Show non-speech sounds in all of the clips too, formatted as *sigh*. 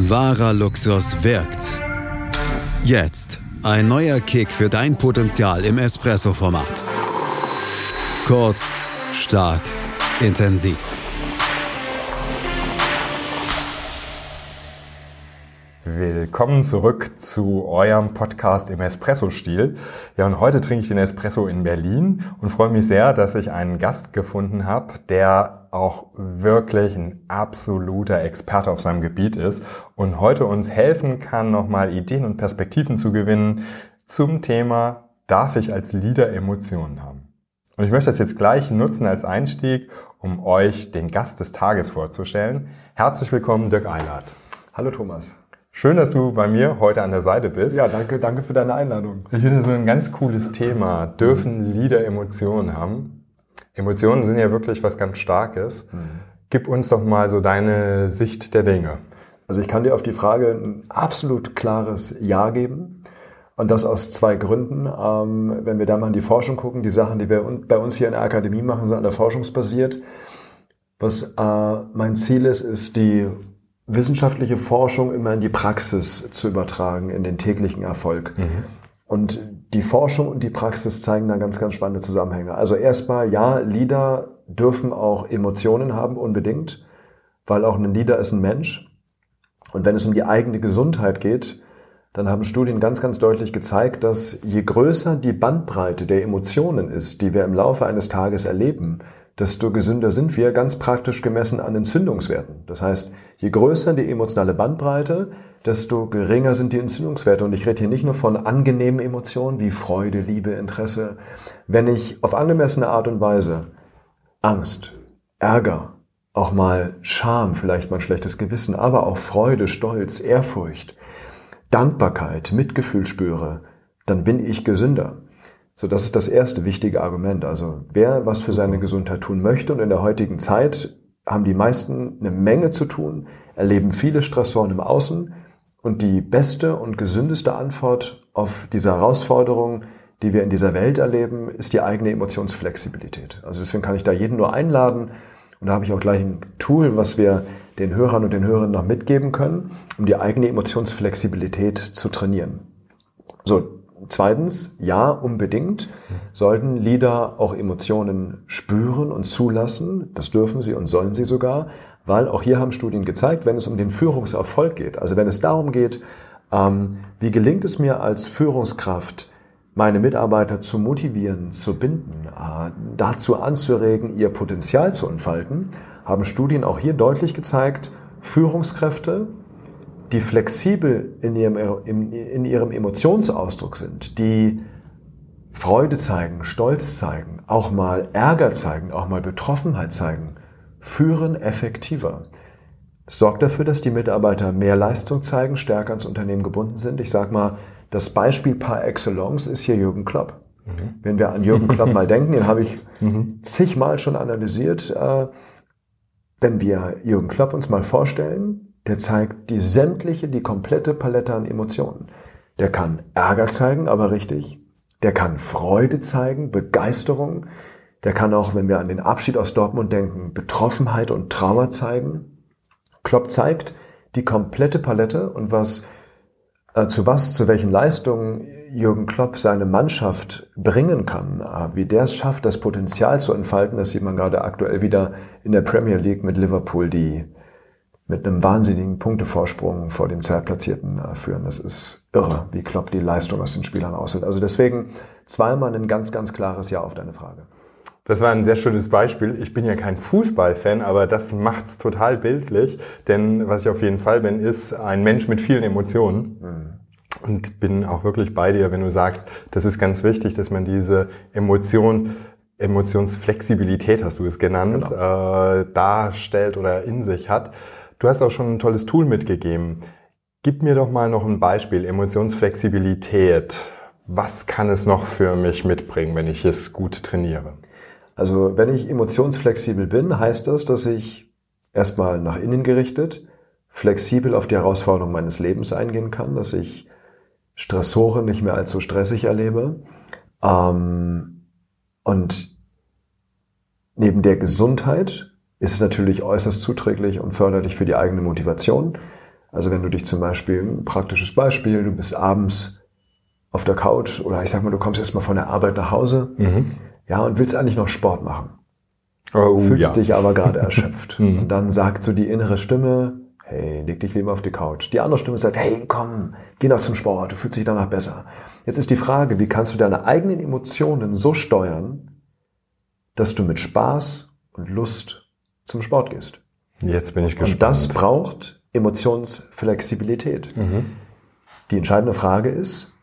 Wahrer Luxus wirkt. Jetzt ein neuer Kick für dein Potenzial im Espresso-Format. Kurz, stark, intensiv. Willkommen zurück zu eurem Podcast im Espresso-Stil. Ja, und heute trinke ich den Espresso in Berlin und freue mich sehr, dass ich einen Gast gefunden habe, der auch wirklich ein absoluter Experte auf seinem Gebiet ist und heute uns helfen kann, nochmal Ideen und Perspektiven zu gewinnen zum Thema, darf ich als Leader Emotionen haben? Und ich möchte das jetzt gleich nutzen als Einstieg, um euch den Gast des Tages vorzustellen. Herzlich willkommen, Dirk Eilert. Hallo Thomas. Schön, dass du bei mir heute an der Seite bist. Ja, danke, danke für deine Einladung. Ich finde so ein ganz cooles Thema. Dürfen Lieder Emotionen haben? Emotionen sind ja wirklich was ganz Starkes. Mhm. Gib uns doch mal so deine Sicht der Dinge. Also ich kann dir auf die Frage ein absolut klares Ja geben. Und das aus zwei Gründen. Ähm, wenn wir da mal in die Forschung gucken, die Sachen, die wir bei uns hier in der Akademie machen, sind an der forschungsbasiert. Was äh, mein Ziel ist, ist die wissenschaftliche Forschung immer in die Praxis zu übertragen, in den täglichen Erfolg. Mhm. Und die Forschung und die Praxis zeigen da ganz, ganz spannende Zusammenhänge. Also erstmal, ja, Leader dürfen auch Emotionen haben, unbedingt, weil auch ein Leader ist ein Mensch. Und wenn es um die eigene Gesundheit geht, dann haben Studien ganz, ganz deutlich gezeigt, dass je größer die Bandbreite der Emotionen ist, die wir im Laufe eines Tages erleben, desto gesünder sind wir, ganz praktisch gemessen an Entzündungswerten. Das heißt, je größer die emotionale Bandbreite, desto geringer sind die Entzündungswerte. Und ich rede hier nicht nur von angenehmen Emotionen wie Freude, Liebe, Interesse. Wenn ich auf angemessene Art und Weise Angst, Ärger, auch mal Scham, vielleicht mal schlechtes Gewissen, aber auch Freude, Stolz, Ehrfurcht, Dankbarkeit, Mitgefühl spüre, dann bin ich gesünder. So, das ist das erste wichtige Argument. Also, wer was für seine Gesundheit tun möchte und in der heutigen Zeit haben die meisten eine Menge zu tun, erleben viele Stressoren im Außen und die beste und gesündeste Antwort auf diese Herausforderung, die wir in dieser Welt erleben, ist die eigene Emotionsflexibilität. Also deswegen kann ich da jeden nur einladen und da habe ich auch gleich ein Tool, was wir den Hörern und den Hörern noch mitgeben können, um die eigene Emotionsflexibilität zu trainieren. So, Zweitens, ja, unbedingt sollten Lieder auch Emotionen spüren und zulassen. Das dürfen sie und sollen sie sogar, weil auch hier haben Studien gezeigt, wenn es um den Führungserfolg geht, also wenn es darum geht, ähm, wie gelingt es mir als Führungskraft, meine Mitarbeiter zu motivieren, zu binden, äh, dazu anzuregen, ihr Potenzial zu entfalten, haben Studien auch hier deutlich gezeigt, Führungskräfte die flexibel in ihrem, in ihrem Emotionsausdruck sind, die Freude zeigen, Stolz zeigen, auch mal Ärger zeigen, auch mal Betroffenheit zeigen, führen effektiver. Das sorgt dafür, dass die Mitarbeiter mehr Leistung zeigen, stärker ans Unternehmen gebunden sind. Ich sage mal, das Beispiel par excellence ist hier Jürgen Klopp. Mhm. Wenn wir an Jürgen *laughs* Klopp mal denken, den habe ich mhm. zigmal schon analysiert. Äh, wenn wir Jürgen Klopp uns mal vorstellen, der zeigt die sämtliche, die komplette Palette an Emotionen. Der kann Ärger zeigen, aber richtig. Der kann Freude zeigen, Begeisterung. Der kann auch, wenn wir an den Abschied aus Dortmund denken, Betroffenheit und Trauer zeigen. Klopp zeigt die komplette Palette und was, äh, zu was, zu welchen Leistungen Jürgen Klopp seine Mannschaft bringen kann, äh, wie der es schafft, das Potenzial zu entfalten, das sieht man gerade aktuell wieder in der Premier League mit Liverpool, die mit einem wahnsinnigen Punktevorsprung vor dem Zeitplatzierten äh, führen. Das ist irre, wie Klopp die Leistung aus den Spielern aussieht. Also deswegen zweimal ein ganz, ganz klares Ja auf deine Frage. Das war ein sehr schönes Beispiel. Ich bin ja kein Fußballfan, aber das macht's total bildlich. Denn was ich auf jeden Fall bin, ist ein Mensch mit vielen Emotionen. Mhm. Und bin auch wirklich bei dir, wenn du sagst, das ist ganz wichtig, dass man diese Emotion Emotionsflexibilität hast du es genannt, genau. äh, darstellt oder in sich hat. Du hast auch schon ein tolles Tool mitgegeben. Gib mir doch mal noch ein Beispiel. Emotionsflexibilität. Was kann es noch für mich mitbringen, wenn ich es gut trainiere? Also, wenn ich emotionsflexibel bin, heißt das, dass ich erstmal nach innen gerichtet, flexibel auf die Herausforderungen meines Lebens eingehen kann, dass ich Stressoren nicht mehr allzu stressig erlebe. Ähm, und neben der Gesundheit ist natürlich äußerst zuträglich und förderlich für die eigene Motivation. Also wenn du dich zum Beispiel, ein praktisches Beispiel, du bist abends auf der Couch oder ich sag mal, du kommst erstmal von der Arbeit nach Hause, mhm. ja, und willst eigentlich noch Sport machen. Oh, fühlst ja. dich aber gerade erschöpft. *laughs* Mhm. Und dann sagt so die innere Stimme, hey, leg dich lieber auf die Couch. Die andere Stimme sagt, hey, komm, geh noch zum Sport, du fühlst dich danach besser. Jetzt ist die Frage, wie kannst du deine eigenen Emotionen so steuern, dass du mit Spaß und Lust zum Sport gehst? Jetzt bin ich gespannt. Und das braucht Emotionsflexibilität. Mhm. Die entscheidende Frage ist,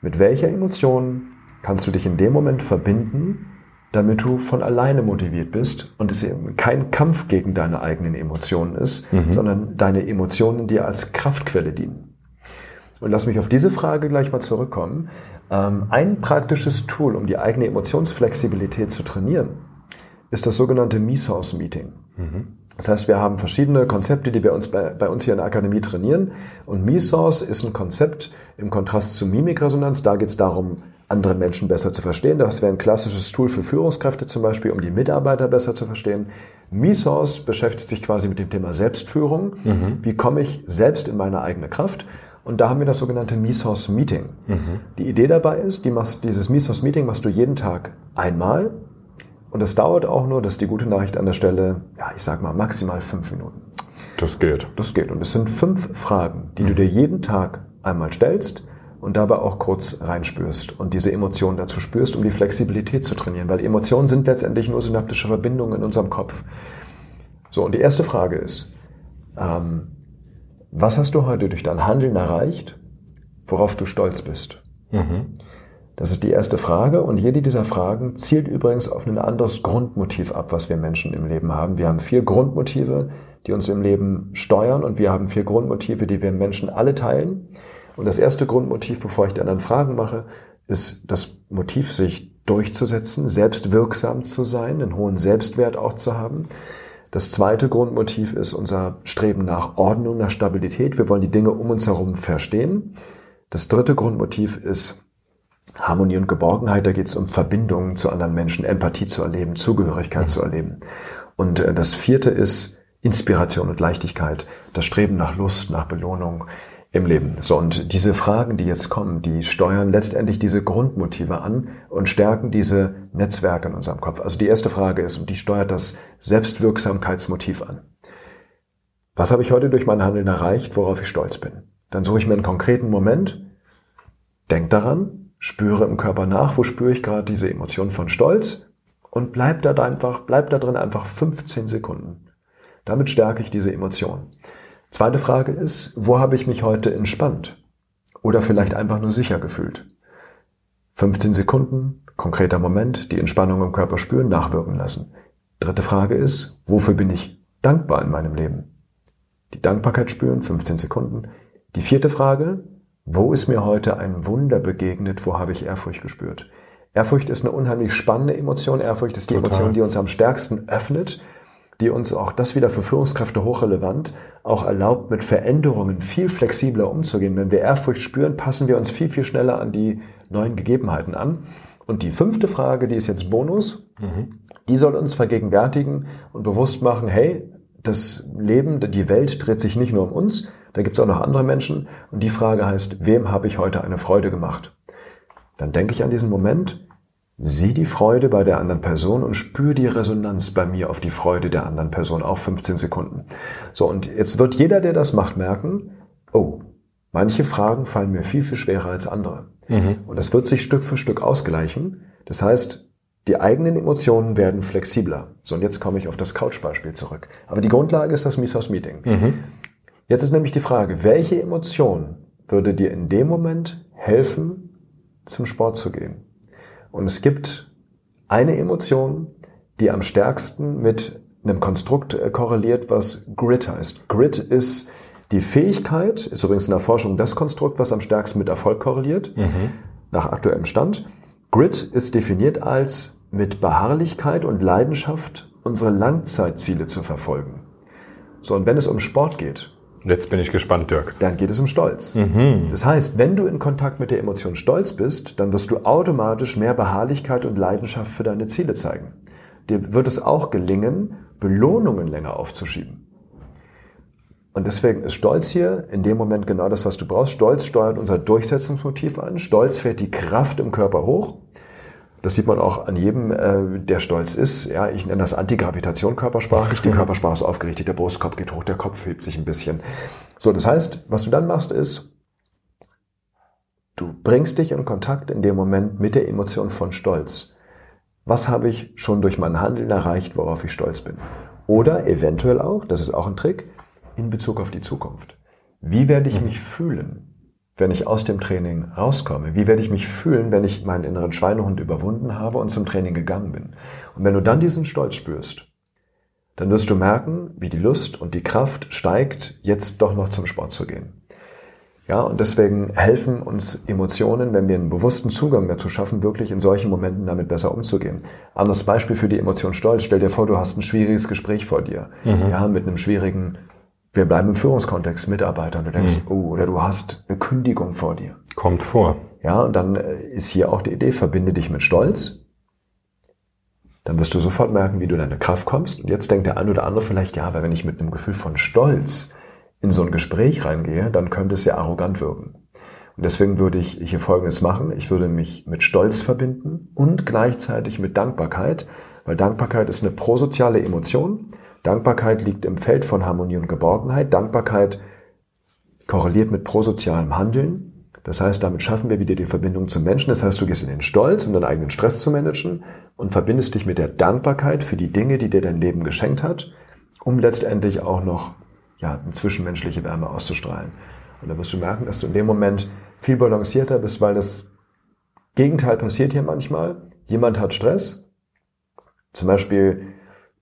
mit welcher Emotion kannst du dich in dem Moment verbinden, damit du von alleine motiviert bist und es eben kein Kampf gegen deine eigenen Emotionen ist, mhm. sondern deine Emotionen dir als Kraftquelle dienen. Und lass mich auf diese Frage gleich mal zurückkommen. Ähm, ein praktisches Tool, um die eigene Emotionsflexibilität zu trainieren, ist das sogenannte Me-Source-Meeting. Mhm. Das heißt, wir haben verschiedene Konzepte, die wir uns bei, bei uns hier in der Akademie trainieren. Und Me-Source ist ein Konzept im Kontrast zu Mimikresonanz. Da geht es darum, andere Menschen besser zu verstehen. Das wäre ein klassisches Tool für Führungskräfte zum Beispiel, um die Mitarbeiter besser zu verstehen. MeSource beschäftigt sich quasi mit dem Thema Selbstführung. Mhm. Wie komme ich selbst in meine eigene Kraft? Und da haben wir das sogenannte MeSource Meeting. Mhm. Die Idee dabei ist, die machst, dieses MeSource Meeting machst du jeden Tag einmal. Und das dauert auch nur, das ist die gute Nachricht an der Stelle, ja, ich sag mal maximal fünf Minuten. Das geht. Das geht. Und es sind fünf Fragen, die mhm. du dir jeden Tag einmal stellst und dabei auch kurz reinspürst und diese Emotionen dazu spürst, um die Flexibilität zu trainieren, weil Emotionen sind letztendlich nur synaptische Verbindungen in unserem Kopf. So, und die erste Frage ist, ähm, was hast du heute durch dein Handeln erreicht, worauf du stolz bist? Mhm. Das ist die erste Frage und jede dieser Fragen zielt übrigens auf ein anderes Grundmotiv ab, was wir Menschen im Leben haben. Wir haben vier Grundmotive, die uns im Leben steuern und wir haben vier Grundmotive, die wir Menschen alle teilen. Und das erste Grundmotiv, bevor ich die anderen Fragen mache, ist das Motiv, sich durchzusetzen, selbstwirksam zu sein, einen hohen Selbstwert auch zu haben. Das zweite Grundmotiv ist unser Streben nach Ordnung, nach Stabilität. Wir wollen die Dinge um uns herum verstehen. Das dritte Grundmotiv ist Harmonie und Geborgenheit. Da geht es um Verbindungen zu anderen Menschen, Empathie zu erleben, Zugehörigkeit zu erleben. Und äh, das vierte ist Inspiration und Leichtigkeit, das Streben nach Lust, nach Belohnung, im Leben. So, und diese Fragen, die jetzt kommen, die steuern letztendlich diese Grundmotive an und stärken diese Netzwerke in unserem Kopf. Also die erste Frage ist, und die steuert das Selbstwirksamkeitsmotiv an. Was habe ich heute durch mein Handeln erreicht, worauf ich stolz bin? Dann suche ich mir einen konkreten Moment, denk daran, spüre im Körper nach, wo spüre ich gerade diese Emotion von Stolz und bleib da einfach, bleib da drin einfach 15 Sekunden. Damit stärke ich diese Emotion. Zweite Frage ist, wo habe ich mich heute entspannt? Oder vielleicht einfach nur sicher gefühlt? 15 Sekunden, konkreter Moment, die Entspannung im Körper spüren, nachwirken lassen. Dritte Frage ist, wofür bin ich dankbar in meinem Leben? Die Dankbarkeit spüren, 15 Sekunden. Die vierte Frage, wo ist mir heute ein Wunder begegnet, wo habe ich Ehrfurcht gespürt? Ehrfurcht ist eine unheimlich spannende Emotion. Ehrfurcht ist die Total. Emotion, die uns am stärksten öffnet die uns auch das wieder für Führungskräfte hochrelevant auch erlaubt, mit Veränderungen viel flexibler umzugehen. Wenn wir Ehrfurcht spüren, passen wir uns viel, viel schneller an die neuen Gegebenheiten an. Und die fünfte Frage, die ist jetzt Bonus, mhm. die soll uns vergegenwärtigen und bewusst machen, hey, das Leben, die Welt dreht sich nicht nur um uns, da gibt es auch noch andere Menschen. Und die Frage heißt, wem habe ich heute eine Freude gemacht? Dann denke ich an diesen Moment, Sieh die Freude bei der anderen Person und spür die Resonanz bei mir auf die Freude der anderen Person, auch 15 Sekunden. So, und jetzt wird jeder, der das macht, merken, oh, manche Fragen fallen mir viel, viel schwerer als andere. Mhm. Und das wird sich Stück für Stück ausgleichen. Das heißt, die eigenen Emotionen werden flexibler. So, und jetzt komme ich auf das Couch-Beispiel zurück. Aber die Grundlage ist das Misos-Meeting. Mhm. Jetzt ist nämlich die Frage, welche Emotion würde dir in dem Moment helfen, zum Sport zu gehen? Und es gibt eine Emotion, die am stärksten mit einem Konstrukt äh, korreliert, was Grit heißt. Grit ist die Fähigkeit, ist übrigens in der Forschung das Konstrukt, was am stärksten mit Erfolg korreliert, mhm. nach aktuellem Stand. Grit ist definiert als mit Beharrlichkeit und Leidenschaft unsere Langzeitziele zu verfolgen. So, und wenn es um Sport geht, Jetzt bin ich gespannt, Dirk. Dann geht es um Stolz. Mhm. Das heißt, wenn du in Kontakt mit der Emotion Stolz bist, dann wirst du automatisch mehr Beharrlichkeit und Leidenschaft für deine Ziele zeigen. Dir wird es auch gelingen, Belohnungen länger aufzuschieben. Und deswegen ist Stolz hier in dem Moment genau das, was du brauchst. Stolz steuert unser Durchsetzungsmotiv an. Stolz fährt die Kraft im Körper hoch. Das sieht man auch an jedem, äh, der stolz ist. Ja, ich nenne das Antigravitation körpersprachlich. Die *laughs* Körpersprache ist aufgerichtet, der Brustkorb geht hoch, der Kopf hebt sich ein bisschen. So, das heißt, was du dann machst, ist, du bringst dich in Kontakt in dem Moment mit der Emotion von Stolz. Was habe ich schon durch mein Handeln erreicht, worauf ich stolz bin? Oder eventuell auch, das ist auch ein Trick, in Bezug auf die Zukunft. Wie werde ich mich fühlen, wenn ich aus dem Training rauskomme? Wie werde ich mich fühlen, wenn ich meinen inneren Schweinehund überwunden habe und zum Training gegangen bin? Und wenn du dann diesen Stolz spürst, dann wirst du merken, wie die Lust und die Kraft steigt, jetzt doch noch zum Sport zu gehen. Ja, und deswegen helfen uns Emotionen, wenn wir einen bewussten Zugang dazu schaffen, wirklich in solchen Momenten damit besser umzugehen. Anderes Beispiel für die Emotion Stolz. Stell dir vor, du hast ein schwieriges Gespräch vor dir. Mhm. Ja, mit einem schwierigen wir bleiben im Führungskontext, Mitarbeiter, und du denkst, mhm. oh, oder du hast eine Kündigung vor dir. Kommt vor. Ja, und dann äh, ist hier auch die Idee, verbinde dich mit Stolz. Dann wirst du sofort merken, wie du deine Kraft kommst. Und jetzt denkt der ein oder andere vielleicht, ja, aber wenn ich mit einem Gefühl von Stolz in so ein Gespräch reingehe, dann könnte es ja arrogant wirken. Und deswegen würde ich hier Folgendes machen. Ich würde mich mit Stolz verbinden und gleichzeitig mit Dankbarkeit, weil Dankbarkeit ist eine prosoziale Emotion. Dankbarkeit liegt im Feld von Harmonie und Geborgenheit. Dankbarkeit korreliert mit prosozialem Handeln. Das heißt, damit schaffen wir wieder die Verbindung zum Menschen. Das heißt, du gehst in den Stolz, um deinen eigenen Stress zu managen und verbindest dich mit der Dankbarkeit für die Dinge, die dir dein Leben geschenkt hat, um letztendlich auch noch ja, eine zwischenmenschliche Wärme auszustrahlen. Und da wirst du merken, dass du in dem Moment viel balancierter bist, weil das Gegenteil passiert hier manchmal. Jemand hat Stress. Zum Beispiel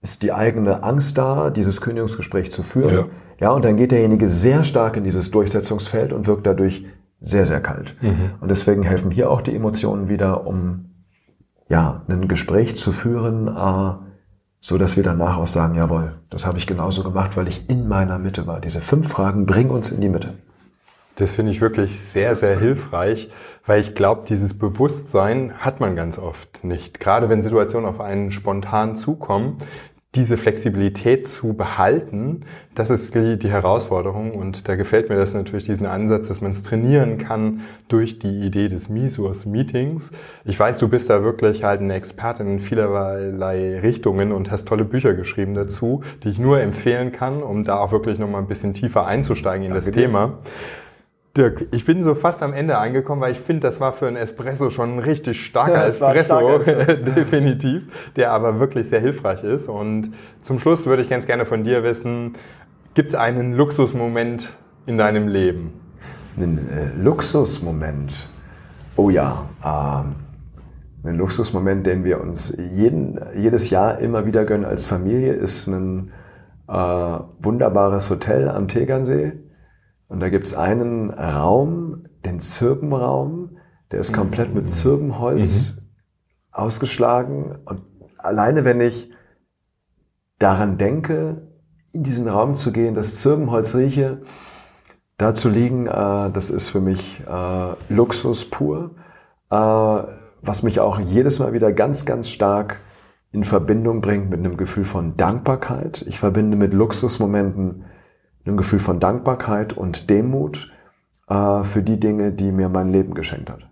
ist die eigene Angst da, dieses Kündigungsgespräch zu führen. Ja. ja, und dann geht derjenige sehr stark in dieses Durchsetzungsfeld und wirkt dadurch sehr, sehr kalt. Mhm. Und deswegen helfen hier auch die Emotionen wieder, um ja, ein Gespräch zu führen, äh, so dass wir danach auch sagen, jawohl, das habe ich genauso gemacht, weil ich in meiner Mitte war. Diese fünf Fragen bringen uns in die Mitte. Das finde ich wirklich sehr, sehr hilfreich, weil ich glaube, dieses Bewusstsein hat man ganz oft nicht. Gerade wenn Situationen auf einen spontan zukommen, diese Flexibilität zu behalten, das ist die, die, Herausforderung. Und da gefällt mir das natürlich, diesen Ansatz, dass man es trainieren kann durch die Idee des Misurs-Meetings. Ich weiß, du bist da wirklich halt eine Expertin in vielerlei Richtungen und hast tolle Bücher geschrieben dazu, die ich nur empfehlen kann, um da auch wirklich nochmal ein bisschen tiefer einzusteigen in Danke das dir. Thema. Dirk, ich bin so fast am Ende angekommen, weil ich finde, das war für ein Espresso schon ein richtig starker *laughs* ja, Espresso, *laughs* Espresso. definitiv, der aber wirklich sehr hilfreich ist. Und zum Schluss würde ich ganz gerne von dir wissen, gibt es einen Luxusmoment in deinem Leben? Einen äh, Luxusmoment? Oh ja, äh, ein Luxusmoment, den wir uns jeden, jedes Jahr immer wieder gönnen als Familie, ist ein äh, wunderbares Hotel am Tegernsee und da gibt's einen Raum, den Zirbenraum, der ist komplett mit Zirbenholz mhm. ausgeschlagen. Und alleine wenn ich daran denke, in diesen Raum zu gehen, das Zirbenholz rieche, da zu liegen, äh, das ist für mich äh, Luxus pur, äh, was mich auch jedes Mal wieder ganz, ganz stark in Verbindung bringt mit einem Gefühl von Dankbarkeit. Ich verbinde mit Luxusmomenten ein Gefühl von Dankbarkeit und Demut äh, für die Dinge, die mir mein Leben geschenkt hat.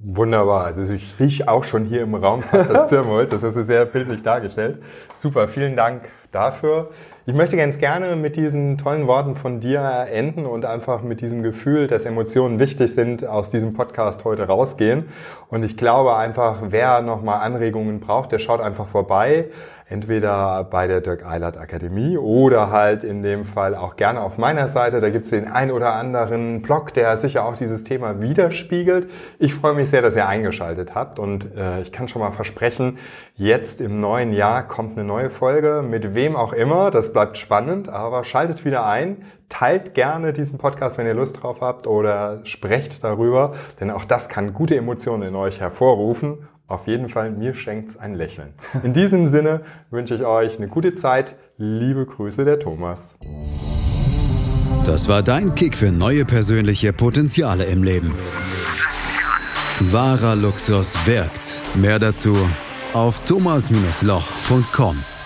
Wunderbar. Also ich rieche auch schon hier im Raum fast das *laughs* Zirbenholz. Das hast du sehr bildlich dargestellt. Super, vielen Dank dafür. Ich möchte ganz gerne mit diesen tollen Worten von dir enden und einfach mit diesem Gefühl, dass Emotionen wichtig sind, aus diesem Podcast heute rausgehen. Und ich glaube einfach, wer nochmal Anregungen braucht, der schaut einfach vorbei entweder bei der Dirk Eilert Akademie oder halt in dem Fall auch gerne auf meiner Seite. Da gibt's den ein oder anderen Blog, der sicher auch dieses Thema widerspiegelt. Ich freue mich sehr, dass ihr eingeschaltet habt und äh, ich kann schon mal versprechen, jetzt im neuen Jahr kommt eine neue Folge mit wem auch immer. Das bleibt spannend, aber schaltet wieder ein. Teilt gerne diesen Podcast, wenn ihr Lust drauf habt oder sprecht darüber, denn auch das kann gute Emotionen in euch hervorrufen auf jeden Fall, mir schenkt's ein Lächeln. In diesem Sinne wünsche ich euch eine gute Zeit. Liebe Grüße, der Thomas. Das war dein Kick für neue persönliche Potenziale im Leben. Wahrer Luxus wirkt. Mehr dazu auf thomas-loch.com.